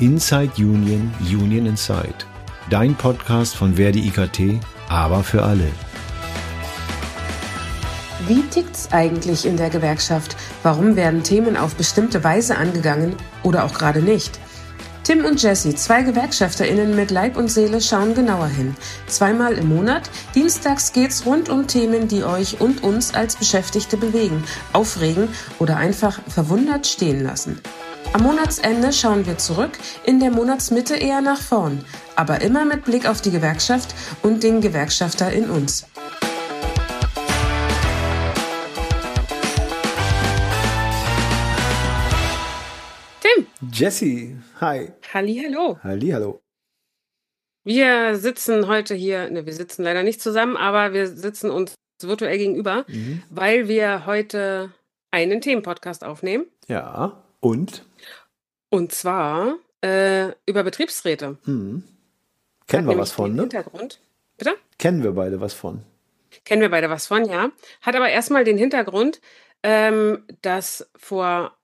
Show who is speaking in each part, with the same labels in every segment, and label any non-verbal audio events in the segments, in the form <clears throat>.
Speaker 1: Inside Union, Union Inside. Dein Podcast von Verdi IKT, aber für alle.
Speaker 2: Wie tickt's eigentlich in der Gewerkschaft? Warum werden Themen auf bestimmte Weise angegangen oder auch gerade nicht? Tim und Jesse, zwei GewerkschafterInnen mit Leib und Seele, schauen genauer hin. Zweimal im Monat. Dienstags geht's rund um Themen, die euch und uns als Beschäftigte bewegen, aufregen oder einfach verwundert stehen lassen. Am Monatsende schauen wir zurück, in der Monatsmitte eher nach vorn, aber immer mit Blick auf die Gewerkschaft und den Gewerkschafter in uns. Tim.
Speaker 3: Jesse, hi.
Speaker 2: Halli, hallo.
Speaker 3: Halli, hallo.
Speaker 2: Wir sitzen heute hier, ne, wir sitzen leider nicht zusammen, aber wir sitzen uns virtuell gegenüber, mhm. weil wir heute einen Themenpodcast aufnehmen.
Speaker 3: Ja, und?
Speaker 2: Und zwar äh, über Betriebsräte. Mhm.
Speaker 3: Kennen wir was von, ne?
Speaker 2: Hintergrund. Bitte?
Speaker 3: Kennen wir beide was von.
Speaker 2: Kennen wir beide was von, ja. Hat aber erstmal den Hintergrund, ähm, dass vor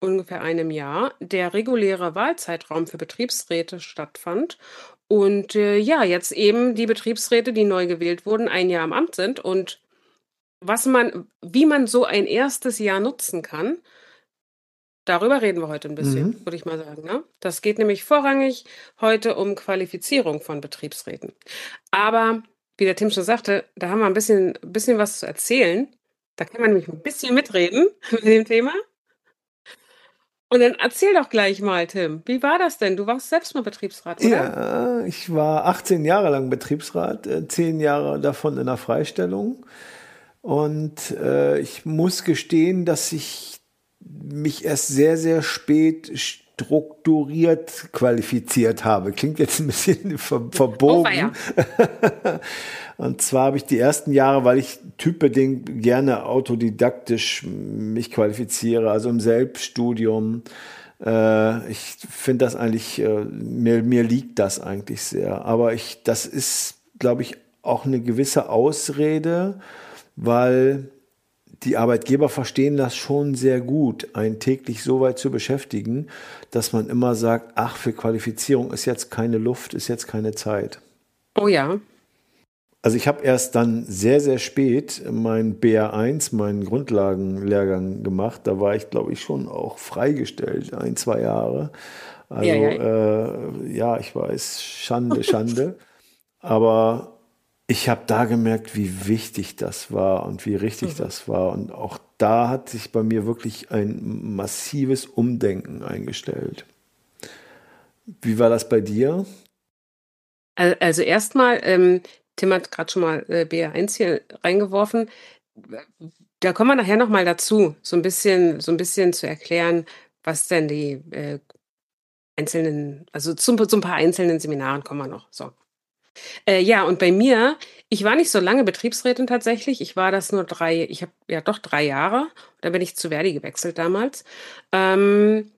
Speaker 2: ungefähr einem Jahr der reguläre Wahlzeitraum für Betriebsräte stattfand. Und äh, ja, jetzt eben die Betriebsräte, die neu gewählt wurden, ein Jahr im Amt sind und was man, wie man so ein erstes Jahr nutzen kann, darüber reden wir heute ein bisschen, mhm. würde ich mal sagen. Ne? Das geht nämlich vorrangig heute um Qualifizierung von Betriebsräten. Aber wie der Tim schon sagte, da haben wir ein bisschen, bisschen was zu erzählen. Da kann man nämlich ein bisschen mitreden <laughs> mit dem Thema. Und dann erzähl doch gleich mal, Tim, wie war das denn? Du warst selbst mal Betriebsrat, oder?
Speaker 3: Ja, ich war 18 Jahre lang Betriebsrat, 10 äh, Jahre davon in der Freistellung. Und äh, ich muss gestehen, dass ich mich erst sehr, sehr spät strukturiert qualifiziert habe. Klingt jetzt ein bisschen ver verbogen. Oh, <laughs> Und zwar habe ich die ersten Jahre, weil ich typbedingt gerne autodidaktisch mich qualifiziere, also im Selbststudium. Äh, ich finde das eigentlich, äh, mir, mir liegt das eigentlich sehr. Aber ich, das ist, glaube ich, auch eine gewisse Ausrede, weil die Arbeitgeber verstehen das schon sehr gut, einen täglich so weit zu beschäftigen, dass man immer sagt, ach, für Qualifizierung ist jetzt keine Luft, ist jetzt keine Zeit.
Speaker 2: Oh ja.
Speaker 3: Also ich habe erst dann sehr, sehr spät mein BR1, meinen Grundlagenlehrgang gemacht. Da war ich, glaube ich, schon auch freigestellt, ein, zwei Jahre. Also ja, ja. Äh, ja ich weiß, Schande, Schande. Aber ich habe da gemerkt, wie wichtig das war und wie richtig mhm. das war. Und auch da hat sich bei mir wirklich ein massives Umdenken eingestellt. Wie war das bei dir?
Speaker 2: Also erstmal, ähm, Tim hat gerade schon mal äh, BR1 hier reingeworfen. Da kommen wir nachher nochmal dazu, so ein bisschen, so ein bisschen zu erklären, was denn die äh, einzelnen, also zu, zu ein paar einzelnen Seminaren kommen wir noch. So. Äh, ja, und bei mir, ich war nicht so lange Betriebsrätin tatsächlich. Ich war das nur drei, ich habe ja doch drei Jahre. Da bin ich zu Verdi gewechselt damals. Ähm,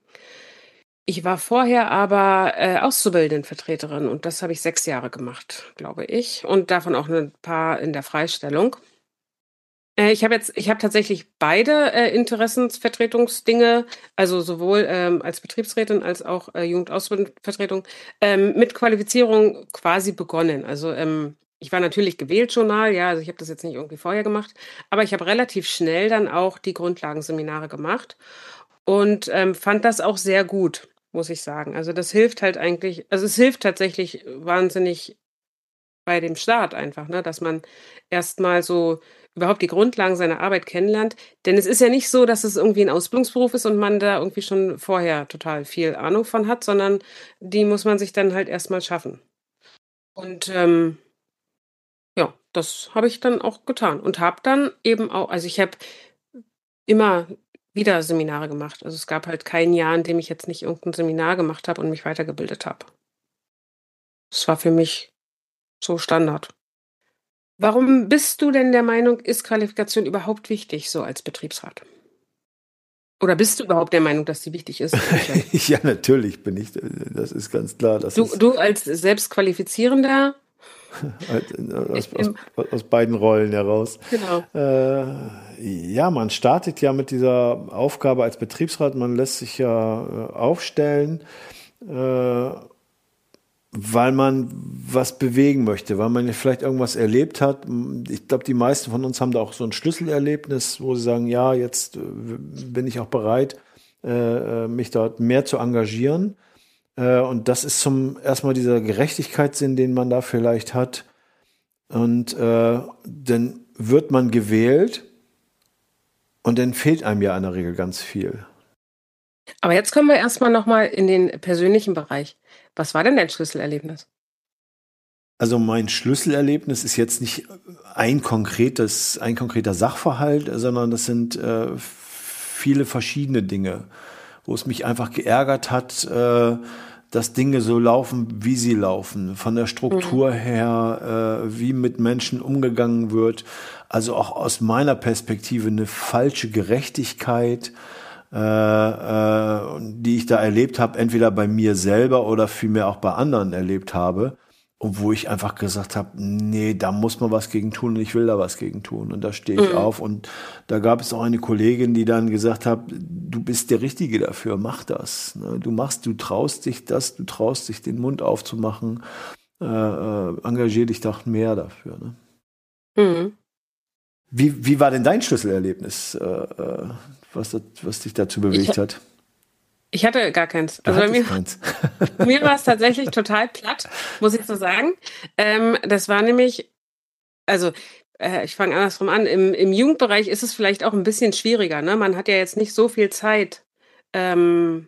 Speaker 2: ich war vorher aber äh, Auszubildendenvertreterin und das habe ich sechs Jahre gemacht, glaube ich. Und davon auch ein paar in der Freistellung. Äh, ich habe jetzt, ich habe tatsächlich beide äh, Interessensvertretungsdinge, also sowohl ähm, als Betriebsrätin als auch äh, Jugendausbildungsvertretung, ähm, mit Qualifizierung quasi begonnen. Also ähm, ich war natürlich gewählt schon mal, ja, also ich habe das jetzt nicht irgendwie vorher gemacht, aber ich habe relativ schnell dann auch die Grundlagenseminare gemacht und ähm, fand das auch sehr gut muss ich sagen. Also das hilft halt eigentlich, also es hilft tatsächlich wahnsinnig bei dem Start einfach, ne, dass man erstmal so überhaupt die Grundlagen seiner Arbeit kennenlernt. Denn es ist ja nicht so, dass es irgendwie ein Ausbildungsberuf ist und man da irgendwie schon vorher total viel Ahnung von hat, sondern die muss man sich dann halt erstmal schaffen. Und ähm, ja, das habe ich dann auch getan und habe dann eben auch, also ich habe immer wieder Seminare gemacht. Also es gab halt kein Jahr, in dem ich jetzt nicht irgendein Seminar gemacht habe und mich weitergebildet habe. Das war für mich so Standard. Warum bist du denn der Meinung, ist Qualifikation überhaupt wichtig, so als Betriebsrat? Oder bist du überhaupt der Meinung, dass sie wichtig ist? <laughs>
Speaker 3: ja, natürlich bin ich. Das ist ganz klar.
Speaker 2: du, du als Selbstqualifizierender <laughs>
Speaker 3: aus, aus, aus, beiden Rollen heraus.
Speaker 2: Genau.
Speaker 3: Äh, ja, man startet ja mit dieser Aufgabe als Betriebsrat, man lässt sich ja äh, aufstellen. äh, weil man was bewegen möchte, weil man vielleicht irgendwas erlebt hat. Ich glaube, die meisten von uns haben da auch so ein Schlüsselerlebnis, wo sie sagen, ja, jetzt äh, bin ich auch bereit, äh, äh, mich dort mehr zu engagieren. Und das ist zum erstmal dieser Gerechtigkeitssinn, den man da vielleicht hat. Und dann wird man gewählt und dann fehlt einem ja in der Regel ganz viel.
Speaker 2: Aber jetzt kommen wir erstmal nochmal in den persönlichen Bereich. Was war denn dein Schlüsselerlebnis?
Speaker 3: Also mein Schlüsselerlebnis ist jetzt nicht ein konkretes, ein konkreter Sachverhalt, sondern das sind äh, viele verschiedene Dinge, wo es mich einfach geärgert hat, äh, dass Dinge so laufen, wie sie laufen, von der Struktur mhm. her, äh, wie mit Menschen umgegangen wird. Also auch aus meiner Perspektive eine falsche Gerechtigkeit, äh, äh, da erlebt habe, entweder bei mir selber oder vielmehr auch bei anderen erlebt habe. Und wo ich einfach gesagt habe, nee, da muss man was gegen tun und ich will da was gegen tun. Und da stehe ich mhm. auf. Und da gab es auch eine Kollegin, die dann gesagt hat, du bist der Richtige dafür, mach das. Ne? Du machst, du traust dich das, du traust dich den Mund aufzumachen, äh, äh, engagier dich doch mehr dafür. Ne? Mhm. Wie, wie war denn dein Schlüsselerlebnis? Äh, äh was, was dich dazu bewegt ich, hat?
Speaker 2: Ich hatte gar keins. Also bei mir, keins. <laughs> mir war es tatsächlich total platt, muss ich so sagen. Ähm, das war nämlich, also äh, ich fange andersrum an. Im, Im Jugendbereich ist es vielleicht auch ein bisschen schwieriger. Ne? Man hat ja jetzt nicht so viel Zeit. Ähm,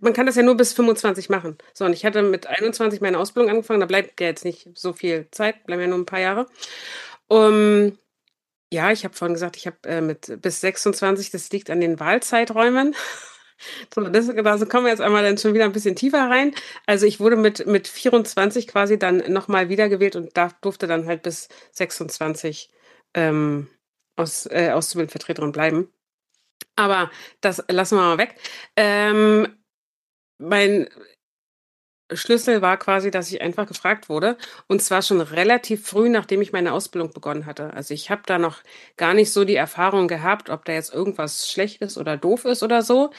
Speaker 2: man kann das ja nur bis 25 machen. So, und ich hatte mit 21 meine Ausbildung angefangen, da bleibt ja jetzt nicht so viel Zeit, bleiben ja nur ein paar Jahre. Um, ja, ich habe vorhin gesagt, ich habe äh, mit bis 26, das liegt an den Wahlzeiträumen. So, das, also kommen wir jetzt einmal dann schon wieder ein bisschen tiefer rein. Also ich wurde mit, mit 24 quasi dann nochmal wiedergewählt und da durfte dann halt bis 26 ähm, aus, äh, Auszubildendenvertreterin bleiben. Aber das lassen wir mal weg. Ähm, mein Schlüssel war quasi, dass ich einfach gefragt wurde. Und zwar schon relativ früh, nachdem ich meine Ausbildung begonnen hatte. Also ich habe da noch gar nicht so die Erfahrung gehabt, ob da jetzt irgendwas schlecht ist oder doof ist oder so.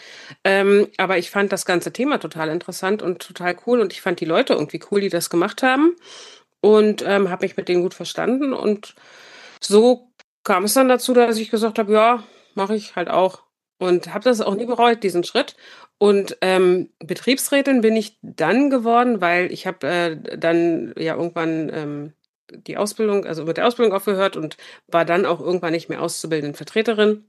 Speaker 2: Ähm, aber ich fand das ganze Thema total interessant und total cool. Und ich fand die Leute irgendwie cool, die das gemacht haben. Und ähm, habe mich mit denen gut verstanden. Und so kam es dann dazu, dass ich gesagt habe, ja, mache ich halt auch. Und habe das auch nie bereut, diesen Schritt. Und ähm, Betriebsrätin bin ich dann geworden, weil ich habe äh, dann ja irgendwann ähm, die Ausbildung, also mit der Ausbildung aufgehört und war dann auch irgendwann nicht mehr auszubildende Vertreterin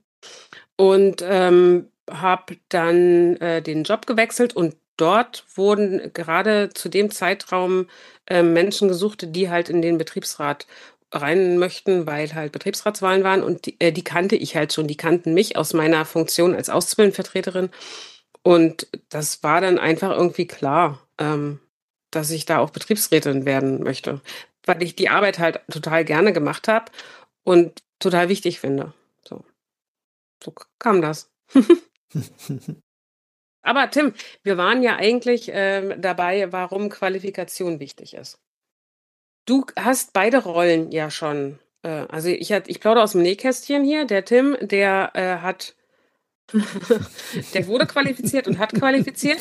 Speaker 2: und ähm, habe dann äh, den Job gewechselt und dort wurden gerade zu dem Zeitraum äh, Menschen gesucht, die halt in den Betriebsrat rein möchten, weil halt Betriebsratswahlen waren und die, äh, die kannte ich halt schon, die kannten mich aus meiner Funktion als Auszubildendenvertreterin und das war dann einfach irgendwie klar, ähm, dass ich da auch Betriebsrätin werden möchte, weil ich die Arbeit halt total gerne gemacht habe und total wichtig finde. So, so kam das. <laughs> Aber Tim, wir waren ja eigentlich äh, dabei, warum Qualifikation wichtig ist. Du hast beide Rollen ja schon. Äh, also ich, hat, ich plaudere aus dem Nähkästchen hier. Der Tim, der äh, hat <laughs> der wurde qualifiziert und hat qualifiziert.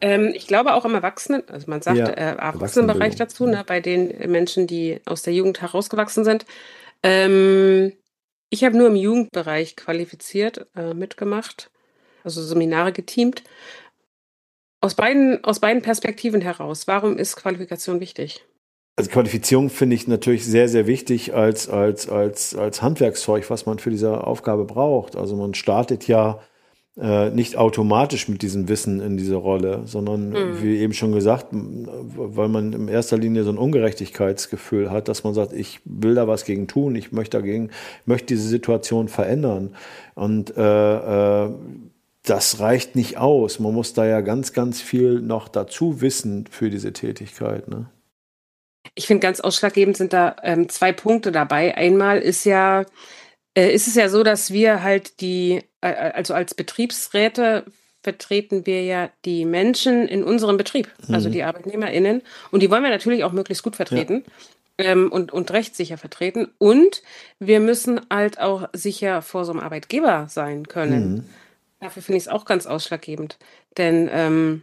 Speaker 2: Ähm, ich glaube auch im Erwachsenen, also man sagt ja, äh, Erwachsenenbereich dazu, ne, bei den Menschen, die aus der Jugend herausgewachsen sind. Ähm, ich habe nur im Jugendbereich qualifiziert, äh, mitgemacht, also Seminare geteamt. Aus beiden, aus beiden Perspektiven heraus, warum ist Qualifikation wichtig?
Speaker 3: Also Qualifizierung finde ich natürlich sehr, sehr wichtig als, als, als, als Handwerkszeug, was man für diese Aufgabe braucht. Also man startet ja äh, nicht automatisch mit diesem Wissen in diese Rolle, sondern mhm. wie eben schon gesagt, weil man in erster Linie so ein Ungerechtigkeitsgefühl hat, dass man sagt, ich will da was gegen tun, ich möchte dagegen, möchte diese Situation verändern. Und äh, äh, das reicht nicht aus. Man muss da ja ganz, ganz viel noch dazu wissen für diese Tätigkeit. Ne?
Speaker 2: Ich finde ganz ausschlaggebend sind da ähm, zwei Punkte dabei. Einmal ist ja, äh, ist es ja so, dass wir halt die, äh, also als Betriebsräte vertreten wir ja die Menschen in unserem Betrieb, also mhm. also die ArbeitnehmerInnen. Und die wollen wir natürlich auch möglichst gut vertreten. Ja. Ähm, und, und rechtssicher vertreten. Und wir müssen halt auch sicher vor so einem Arbeitgeber sein können. Mhm. Dafür finde ich es auch ganz ausschlaggebend. Denn ähm,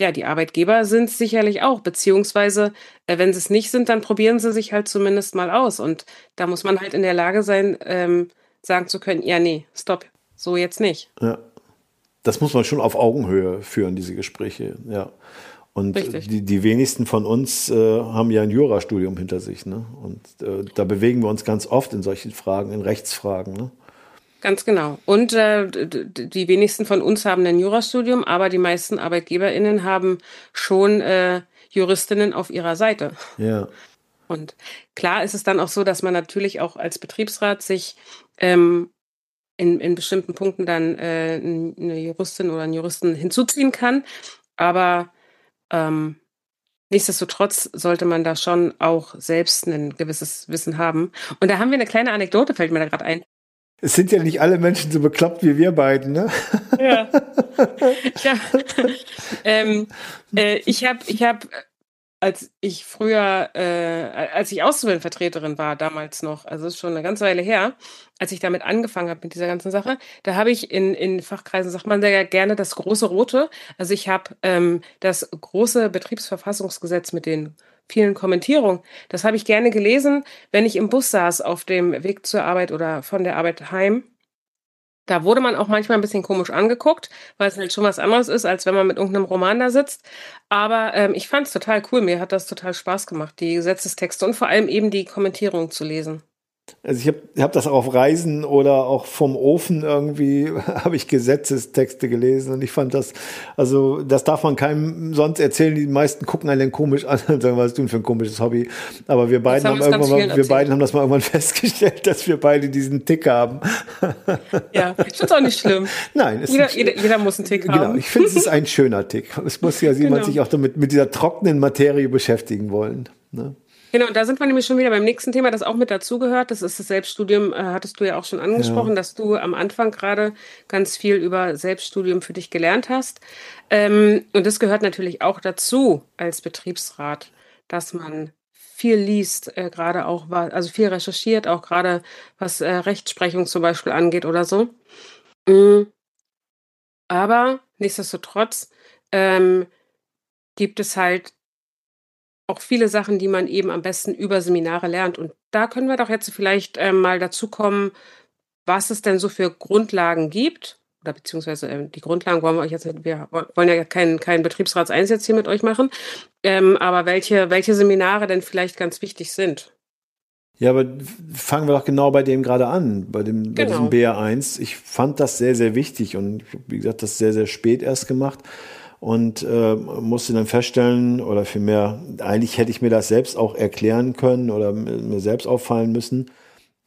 Speaker 2: ja, die Arbeitgeber sind es sicherlich auch, beziehungsweise äh, wenn sie es nicht sind, dann probieren sie sich halt zumindest mal aus. Und da muss man halt in der Lage sein, ähm, sagen zu können, ja, nee, stopp, so jetzt nicht.
Speaker 3: Ja. Das muss man schon auf Augenhöhe führen, diese Gespräche, ja. Und die, die wenigsten von uns äh, haben ja ein Jurastudium hinter sich. Ne? Und äh, da bewegen wir uns ganz oft in solchen Fragen, in Rechtsfragen. Ne?
Speaker 2: Ganz genau. Und äh, die wenigsten von uns haben ein Jurastudium, aber die meisten ArbeitgeberInnen haben schon äh, Juristinnen auf ihrer Seite.
Speaker 3: Ja.
Speaker 2: Und klar ist es dann auch so, dass man natürlich auch als Betriebsrat sich ähm, in, in bestimmten Punkten dann äh, eine Juristin oder einen Juristen hinzuziehen kann. Aber ähm, nichtsdestotrotz sollte man da schon auch selbst ein gewisses Wissen haben. Und da haben wir eine kleine Anekdote, fällt mir da gerade ein.
Speaker 3: Es sind ja nicht alle Menschen so bekloppt wie wir beiden, ne?
Speaker 2: Ja. <laughs> ja. ähm, äh, ich habe ich hab als ich früher, äh, als ich Auszubildendenvertreterin war, damals noch, also ist schon eine ganze Weile her, als ich damit angefangen habe mit dieser ganzen Sache, da habe ich in, in Fachkreisen, sagt man sehr gerne, das große Rote. Also ich habe ähm, das große Betriebsverfassungsgesetz mit den vielen Kommentierungen, das habe ich gerne gelesen, wenn ich im Bus saß auf dem Weg zur Arbeit oder von der Arbeit heim da wurde man auch manchmal ein bisschen komisch angeguckt, weil es halt schon was anderes ist, als wenn man mit irgendeinem Roman da sitzt. Aber ähm, ich fand es total cool. Mir hat das total Spaß gemacht, die Gesetzestexte und vor allem eben die Kommentierung zu lesen.
Speaker 3: Also ich habe hab das auch auf Reisen oder auch vom Ofen irgendwie, <laughs> habe ich Gesetzestexte gelesen und ich fand das, also das darf man keinem sonst erzählen. Die meisten gucken einen komisch an und sagen, was ist du für ein komisches Hobby? Aber wir beiden haben, haben irgendwann mal, wir beiden haben das mal irgendwann <laughs> festgestellt, dass wir beide diesen Tick haben.
Speaker 2: Ja, ich finde es auch nicht schlimm. <laughs>
Speaker 3: Nein,
Speaker 2: jeder, nicht, jeder, jeder, muss einen Tick
Speaker 3: genau,
Speaker 2: haben.
Speaker 3: Genau, ich finde es ist ein schöner Tick. Es muss ja jemand genau. sich auch damit mit dieser trockenen Materie beschäftigen wollen. Ne?
Speaker 2: Genau, und da sind wir nämlich schon wieder beim nächsten Thema, das auch mit dazugehört. Das ist das Selbststudium, äh, hattest du ja auch schon angesprochen, ja. dass du am Anfang gerade ganz viel über Selbststudium für dich gelernt hast. Ähm, und das gehört natürlich auch dazu als Betriebsrat, dass man viel liest, äh, gerade auch, also viel recherchiert, auch gerade was äh, Rechtsprechung zum Beispiel angeht oder so. Mhm. Aber nichtsdestotrotz ähm, gibt es halt auch viele Sachen, die man eben am besten über Seminare lernt. Und da können wir doch jetzt vielleicht äh, mal dazu kommen, was es denn so für Grundlagen gibt. Oder beziehungsweise äh, die Grundlagen wollen wir euch jetzt, wir wollen ja keinen kein Betriebsratseinsatz hier mit euch machen. Ähm, aber welche, welche Seminare denn vielleicht ganz wichtig sind?
Speaker 3: Ja, aber fangen wir doch genau bei dem gerade an, bei, dem, genau. bei diesem genau. BR1. Ich fand das sehr, sehr wichtig und wie gesagt, das sehr, sehr spät erst gemacht und äh, musste dann feststellen, oder vielmehr, eigentlich hätte ich mir das selbst auch erklären können oder mir selbst auffallen müssen,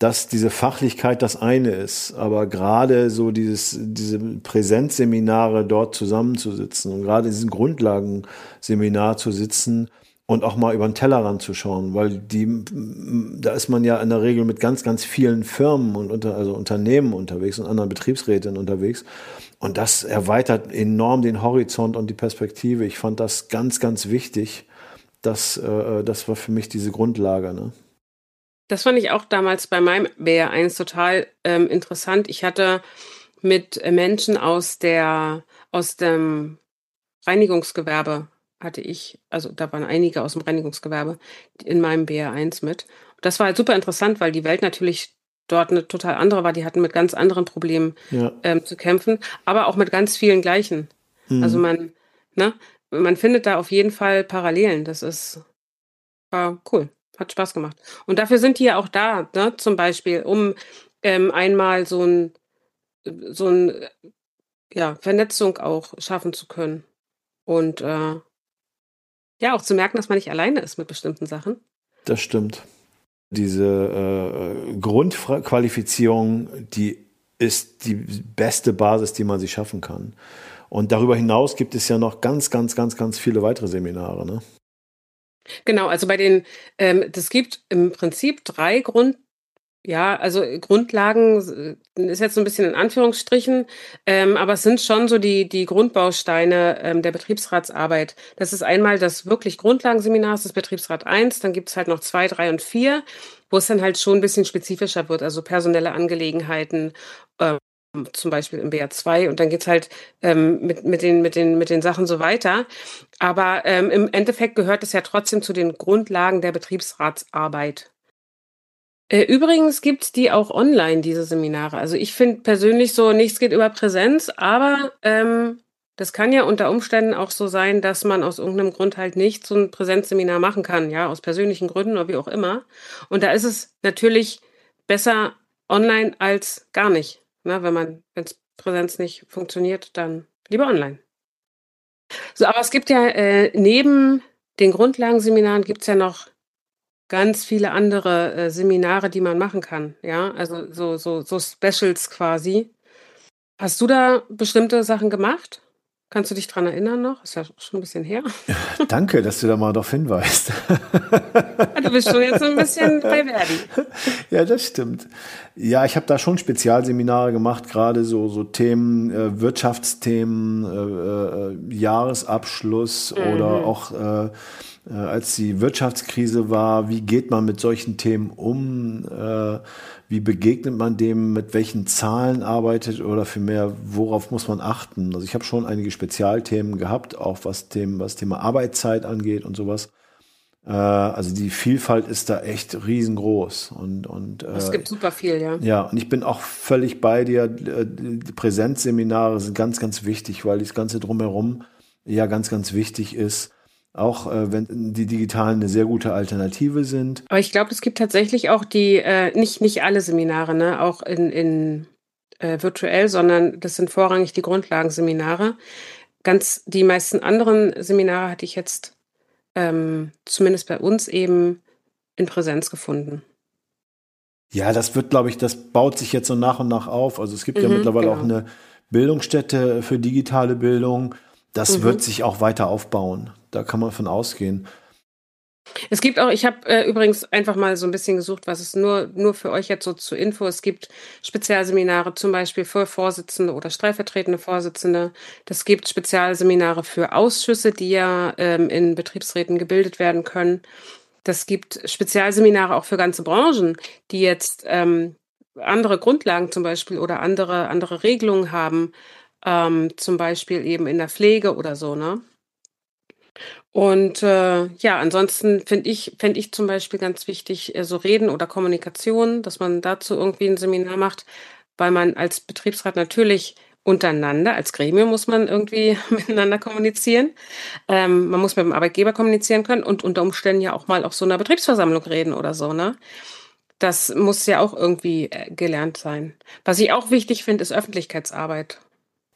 Speaker 3: dass diese Fachlichkeit das eine ist, aber gerade so dieses, diese Präsenzseminare dort zusammenzusitzen und gerade diesen Grundlagenseminar zu sitzen und auch mal über den Tellerrand zu schauen, weil die, da ist man ja in der Regel mit ganz, ganz vielen Firmen und unter, also Unternehmen unterwegs und anderen Betriebsräten unterwegs. Und das erweitert enorm den Horizont und die Perspektive. Ich fand das ganz, ganz wichtig. Das, äh, das war für mich diese Grundlage. Ne?
Speaker 2: Das fand ich auch damals bei meinem BR1 total ähm, interessant. Ich hatte mit Menschen aus der aus dem Reinigungsgewerbe hatte ich, also da waren einige aus dem Reinigungsgewerbe in meinem BR1 mit. Das war halt super interessant, weil die Welt natürlich dort eine total andere war. Die hatten mit ganz anderen Problemen ja. ähm, zu kämpfen, aber auch mit ganz vielen gleichen. Mhm. Also man, ne, man findet da auf jeden Fall Parallelen. Das ist war cool, hat Spaß gemacht. Und dafür sind die ja auch da, ne, zum Beispiel, um ähm, einmal so ein so ein ja Vernetzung auch schaffen zu können und äh, ja auch zu merken, dass man nicht alleine ist mit bestimmten Sachen.
Speaker 3: Das stimmt diese äh, Grundqualifizierung, die ist die beste Basis, die man sich schaffen kann. Und darüber hinaus gibt es ja noch ganz, ganz, ganz, ganz viele weitere Seminare. Ne?
Speaker 2: Genau, also bei den, ähm, das gibt im Prinzip drei Grund, ja, also Grundlagen äh, ist jetzt so ein bisschen in Anführungsstrichen, ähm, aber es sind schon so die, die Grundbausteine ähm, der Betriebsratsarbeit. Das ist einmal das wirklich Grundlagenseminar, das Betriebsrat 1, dann gibt's halt noch zwei, drei und vier, wo es dann halt schon ein bisschen spezifischer wird, also personelle Angelegenheiten, äh, zum Beispiel im BR2 und dann geht's halt ähm, mit, mit, den, mit, den, mit den Sachen so weiter. Aber ähm, im Endeffekt gehört es ja trotzdem zu den Grundlagen der Betriebsratsarbeit. Äh, übrigens gibt's die auch online, diese Seminare. Also ich finde persönlich so, nichts geht über Präsenz, aber ähm, das kann ja unter Umständen auch so sein, dass man aus irgendeinem Grund halt nicht so ein Präsenzseminar machen kann, ja, aus persönlichen Gründen oder wie auch immer. Und da ist es natürlich besser online als gar nicht. Ne, wenn man, wenn Präsenz nicht funktioniert, dann lieber online. So, aber es gibt ja äh, neben den Grundlagenseminaren gibt es ja noch ganz viele andere äh, Seminare, die man machen kann. Ja, also so, so, so Specials quasi. Hast du da bestimmte Sachen gemacht? Kannst du dich dran erinnern noch? Ist ja schon ein bisschen her.
Speaker 3: Danke, dass du da mal darauf hinweist. <laughs>
Speaker 2: du bist schon jetzt ein bisschen bei Verdi.
Speaker 3: Ja, das stimmt. Ja, ich habe da schon Spezialseminare gemacht, gerade so, so Themen, äh, Wirtschaftsthemen, äh, äh, Jahresabschluss mhm. oder auch äh, äh, als die Wirtschaftskrise war, wie geht man mit solchen Themen um? Äh, wie begegnet man dem, mit welchen Zahlen arbeitet oder vielmehr, worauf muss man achten? Also ich habe schon einige Spezialthemen gehabt, auch was, Themen, was Thema Arbeitszeit angeht und sowas. Äh, also die Vielfalt ist da echt riesengroß. Und, und,
Speaker 2: es gibt super viel, ja.
Speaker 3: Ja, und ich bin auch völlig bei dir. Äh, die Präsenzseminare sind ganz, ganz wichtig, weil das Ganze drumherum ja ganz, ganz wichtig ist auch äh, wenn die digitalen eine sehr gute Alternative sind.
Speaker 2: Aber ich glaube, es gibt tatsächlich auch die, äh, nicht, nicht alle Seminare, ne, auch in, in äh, virtuell, sondern das sind vorrangig die Grundlagenseminare. Ganz die meisten anderen Seminare hatte ich jetzt ähm, zumindest bei uns eben in Präsenz gefunden.
Speaker 3: Ja, das wird, glaube ich, das baut sich jetzt so nach und nach auf. Also es gibt mhm, ja mittlerweile genau. auch eine Bildungsstätte für digitale Bildung. Das mhm. wird sich auch weiter aufbauen. Da kann man von ausgehen.
Speaker 2: Es gibt auch, ich habe äh, übrigens einfach mal so ein bisschen gesucht, was es nur, nur für euch jetzt so zur Info. Es gibt Spezialseminare zum Beispiel für Vorsitzende oder stellvertretende Vorsitzende. Das gibt Spezialseminare für Ausschüsse, die ja ähm, in Betriebsräten gebildet werden können. Das gibt Spezialseminare auch für ganze Branchen, die jetzt ähm, andere Grundlagen zum Beispiel oder andere, andere Regelungen haben, ähm, zum Beispiel eben in der Pflege oder so, ne? Und äh, ja, ansonsten finde ich, fände ich zum Beispiel ganz wichtig, äh, so Reden oder Kommunikation, dass man dazu irgendwie ein Seminar macht, weil man als Betriebsrat natürlich untereinander, als Gremium muss man irgendwie <laughs> miteinander kommunizieren. Ähm, man muss mit dem Arbeitgeber kommunizieren können und unter Umständen ja auch mal auf so einer Betriebsversammlung reden oder so, ne? Das muss ja auch irgendwie äh, gelernt sein. Was ich auch wichtig finde, ist Öffentlichkeitsarbeit.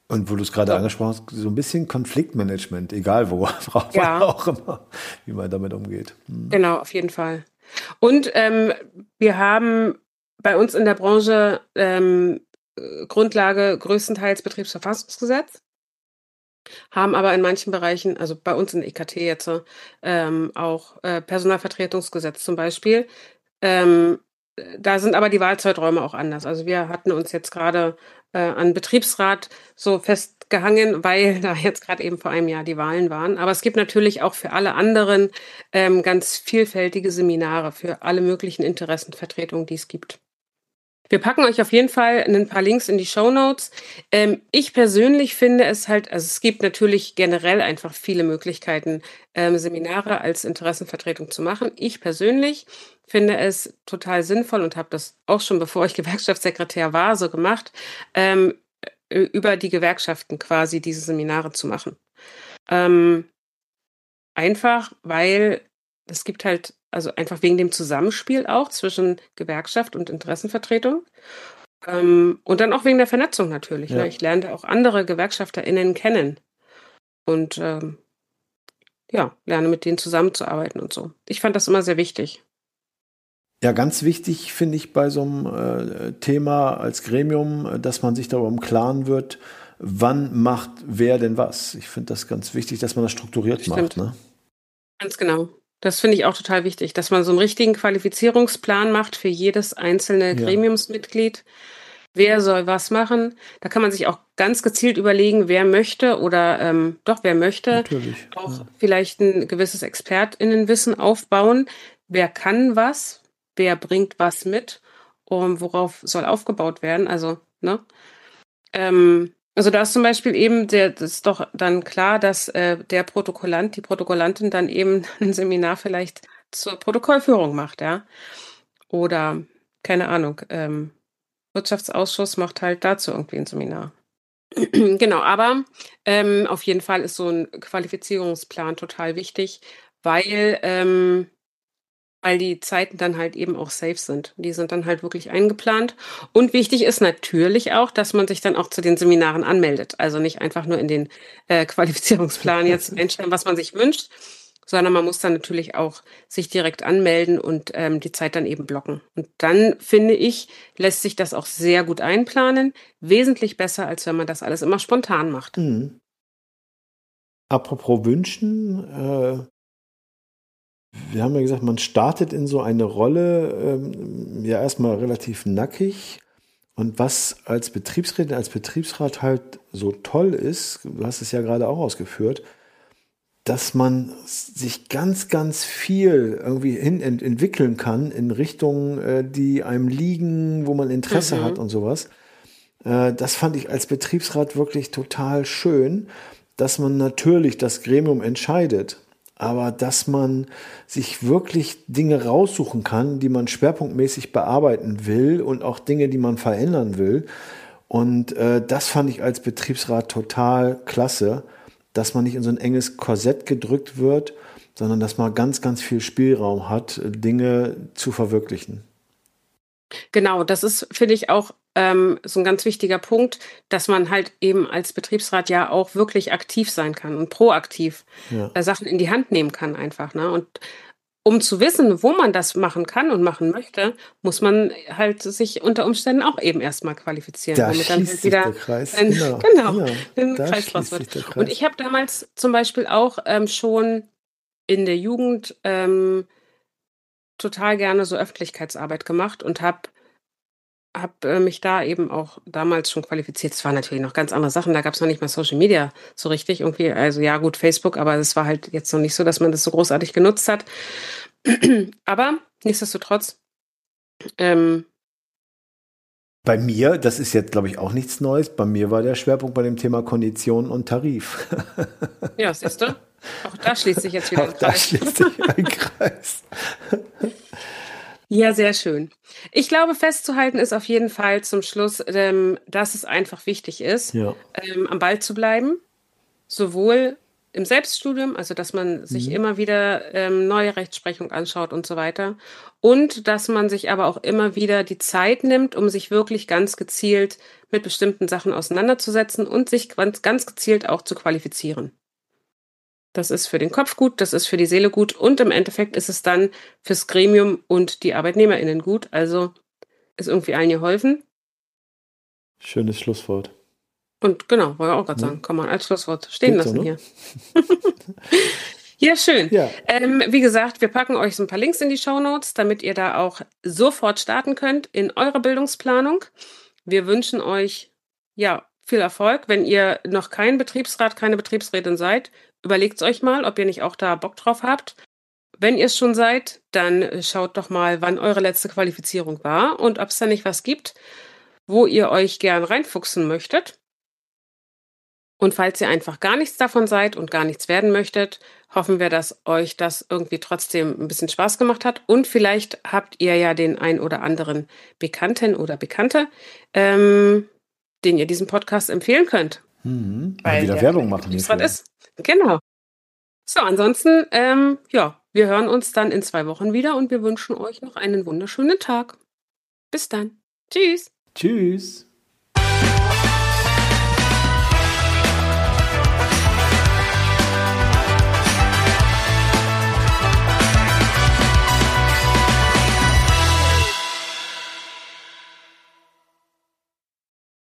Speaker 3: Und wo du es gerade angesprochen hast, so ein bisschen Konfliktmanagement, egal worauf <laughs>
Speaker 2: ja.
Speaker 3: man auch immer, wie man damit umgeht.
Speaker 2: Hm. Genau, auf jeden Fall. Und ähm, wir haben bei uns in der Branche ähm, Grundlage größtenteils Betriebsverfassungsgesetz, haben aber in manchen Bereichen, also bei uns in EKT jetzt, ähm, auch äh, Personalvertretungsgesetz zum Beispiel. Ähm, da sind aber die Wahlzeiträume auch anders. Also wir hatten uns jetzt gerade äh, an Betriebsrat so festgehangen, <laughs> weil da jetzt gerade eben vor einem Jahr die Wahlen waren. Aber es gibt natürlich auch für alle anderen ähm, ganz vielfältige Seminare für alle möglichen Interessenvertretungen, die es gibt. Wir packen euch auf jeden Fall ein paar Links in die Show Notes. Ähm, ich persönlich finde es halt, also es gibt natürlich generell einfach viele Möglichkeiten, ähm, Seminare als Interessenvertretung zu machen. Ich persönlich finde es total sinnvoll und habe das auch schon, bevor ich <laughs> Gewerkschaftssekretär war, so gemacht, ähm, über die Gewerkschaften quasi diese Seminare zu machen. Ähm, einfach, weil es gibt halt, also einfach wegen dem Zusammenspiel auch zwischen Gewerkschaft und Interessenvertretung. Ähm, und dann auch wegen der Vernetzung natürlich. Ne? Ja. Ne? Ich lernte auch andere GewerkschafterInnen kennen. Und ähm, ja, lerne mit denen zusammenzuarbeiten und so. Ich fand das immer sehr wichtig.
Speaker 3: Ja, ganz wichtig finde ich bei so einem äh, Thema als Gremium, dass man sich darüber im Klaren wird, wann macht wer denn was. Ich finde das ganz wichtig, dass man das strukturiert Stimmt. macht. Ne?
Speaker 2: Ganz genau. Das finde ich auch total wichtig, dass man so einen richtigen Qualifizierungsplan macht für jedes einzelne ja. Gremiumsmitglied. Wer soll was machen? Da kann man sich auch ganz gezielt überlegen, wer möchte oder ähm, doch, wer möchte
Speaker 3: Natürlich,
Speaker 2: auch ja. vielleicht ein gewisses ExpertInnenwissen aufbauen. Wer kann was? Wer bringt was mit? Um, worauf soll aufgebaut werden? Also, ne? Ähm, also da ist zum Beispiel eben, der, das ist doch dann klar, dass äh, der Protokollant, die Protokollantin dann eben <laughs> ein Seminar vielleicht zur Protokollführung macht, ja. Oder, keine Ahnung, ähm, Wirtschaftsausschuss macht halt dazu irgendwie ein Seminar. <clears throat> genau, aber ähm, auf jeden Fall ist so ein Qualifizierungsplan total wichtig, weil ähm, weil die Zeiten dann halt eben auch safe sind. Die sind dann halt wirklich eingeplant. Und wichtig ist natürlich auch, dass man sich dann auch zu den Seminaren anmeldet. Also nicht einfach nur in den äh, <laughs> Qualifizierungsplan jetzt einstellen, was man sich wünscht, sondern man muss dann natürlich auch sich direkt anmelden und ähm, die Zeit dann eben blocken. Und dann finde ich, lässt sich das auch sehr gut einplanen. Wesentlich besser, als wenn man das alles immer spontan macht. Mhm.
Speaker 3: Apropos Wünschen, äh, wir haben ja gesagt, man startet in so eine Rolle ähm, ja erstmal relativ nackig. Und was als Betriebsrätin, als Betriebsrat halt so toll ist, du hast es ja gerade auch ausgeführt, dass man sich ganz, ganz viel irgendwie hin ent entwickeln kann in Richtungen, äh, die einem liegen, wo man Interesse mhm. hat und sowas. Äh, das fand ich als Betriebsrat wirklich total schön, dass man natürlich das Gremium entscheidet aber dass man sich wirklich Dinge raussuchen kann, die man schwerpunktmäßig bearbeiten will und auch Dinge, die man verändern will. Und äh, das fand ich als Betriebsrat total klasse, dass man nicht in so ein enges Korsett gedrückt wird, sondern dass man ganz, ganz viel Spielraum hat, Dinge zu verwirklichen.
Speaker 2: Genau, das ist, finde ich, auch ähm, so ein ganz wichtiger Punkt, dass man halt eben als Betriebsrat ja auch wirklich aktiv sein kann und proaktiv ja. äh, Sachen in die Hand nehmen kann einfach. Ne? Und um zu wissen, wo man das machen kann und machen möchte, muss man halt sich unter Umständen auch eben erstmal qualifizieren.
Speaker 3: Da damit dann halt wieder der Kreis.
Speaker 2: Ein, genau, <laughs> genau ja, Kreislauf wird. Kreis. Und ich habe damals zum Beispiel auch ähm, schon in der Jugend ähm, total gerne so Öffentlichkeitsarbeit gemacht und habe hab, äh, mich da eben auch damals schon qualifiziert. Es waren natürlich noch ganz andere Sachen, da gab es noch nicht mal Social Media so richtig irgendwie. Also ja, gut, Facebook, aber es war halt jetzt noch nicht so, dass man das so großartig genutzt hat. <clears throat> aber nichtsdestotrotz. Ähm,
Speaker 3: bei mir, das ist jetzt, glaube ich, auch nichts Neues. Bei mir war der Schwerpunkt bei dem Thema Konditionen und Tarif.
Speaker 2: ja, siehst du? Auch da schließt sich jetzt wieder <laughs>
Speaker 3: Auch ein Kreis. Da schließt sich ein Kreis. <laughs>
Speaker 2: Ja, sehr schön. Ich glaube, festzuhalten ist auf jeden Fall zum Schluss, ähm, dass es einfach wichtig ist, ja. ähm, am Ball zu bleiben. Sowohl im Selbststudium, also dass man sich mhm. immer wieder ähm, neue Rechtsprechung anschaut und so weiter. Und dass man sich aber auch immer wieder die Zeit nimmt, um sich wirklich ganz gezielt mit bestimmten Sachen auseinanderzusetzen und sich ganz, ganz gezielt auch zu qualifizieren. Das ist für den Kopf gut, das ist für die Seele gut und im Endeffekt ist es dann fürs Gremium und die ArbeitnehmerInnen gut. Also ist irgendwie allen geholfen.
Speaker 3: Schönes Schlusswort.
Speaker 2: Und genau, wollte ich auch gerade sagen, kann man als Schlusswort stehen Geht lassen so, ne? hier. <laughs> ja, schön. Ja. Ähm, wie gesagt, wir packen euch so ein paar Links in die Show Notes, damit ihr da auch sofort starten könnt in eurer Bildungsplanung. Wir wünschen euch ja viel Erfolg. Wenn ihr noch kein Betriebsrat, keine Betriebsrätin seid, Überlegt euch mal, ob ihr nicht auch da Bock drauf habt. Wenn ihr es schon seid, dann schaut doch mal, wann eure letzte Qualifizierung war und ob es da nicht was gibt, wo ihr euch gern reinfuchsen möchtet. Und falls ihr einfach gar nichts davon seid und gar nichts werden möchtet, hoffen wir, dass euch das irgendwie trotzdem ein bisschen Spaß gemacht hat. Und vielleicht habt ihr ja den ein oder anderen Bekannten oder Bekannte, ähm, den ihr diesen Podcast empfehlen könnt.
Speaker 3: Mhm. Weil wieder Werbung machen.
Speaker 2: Was ist. Genau. So, ansonsten, ähm, ja, wir hören uns dann in zwei Wochen wieder und wir wünschen euch noch einen wunderschönen Tag. Bis dann. Tschüss.
Speaker 3: Tschüss.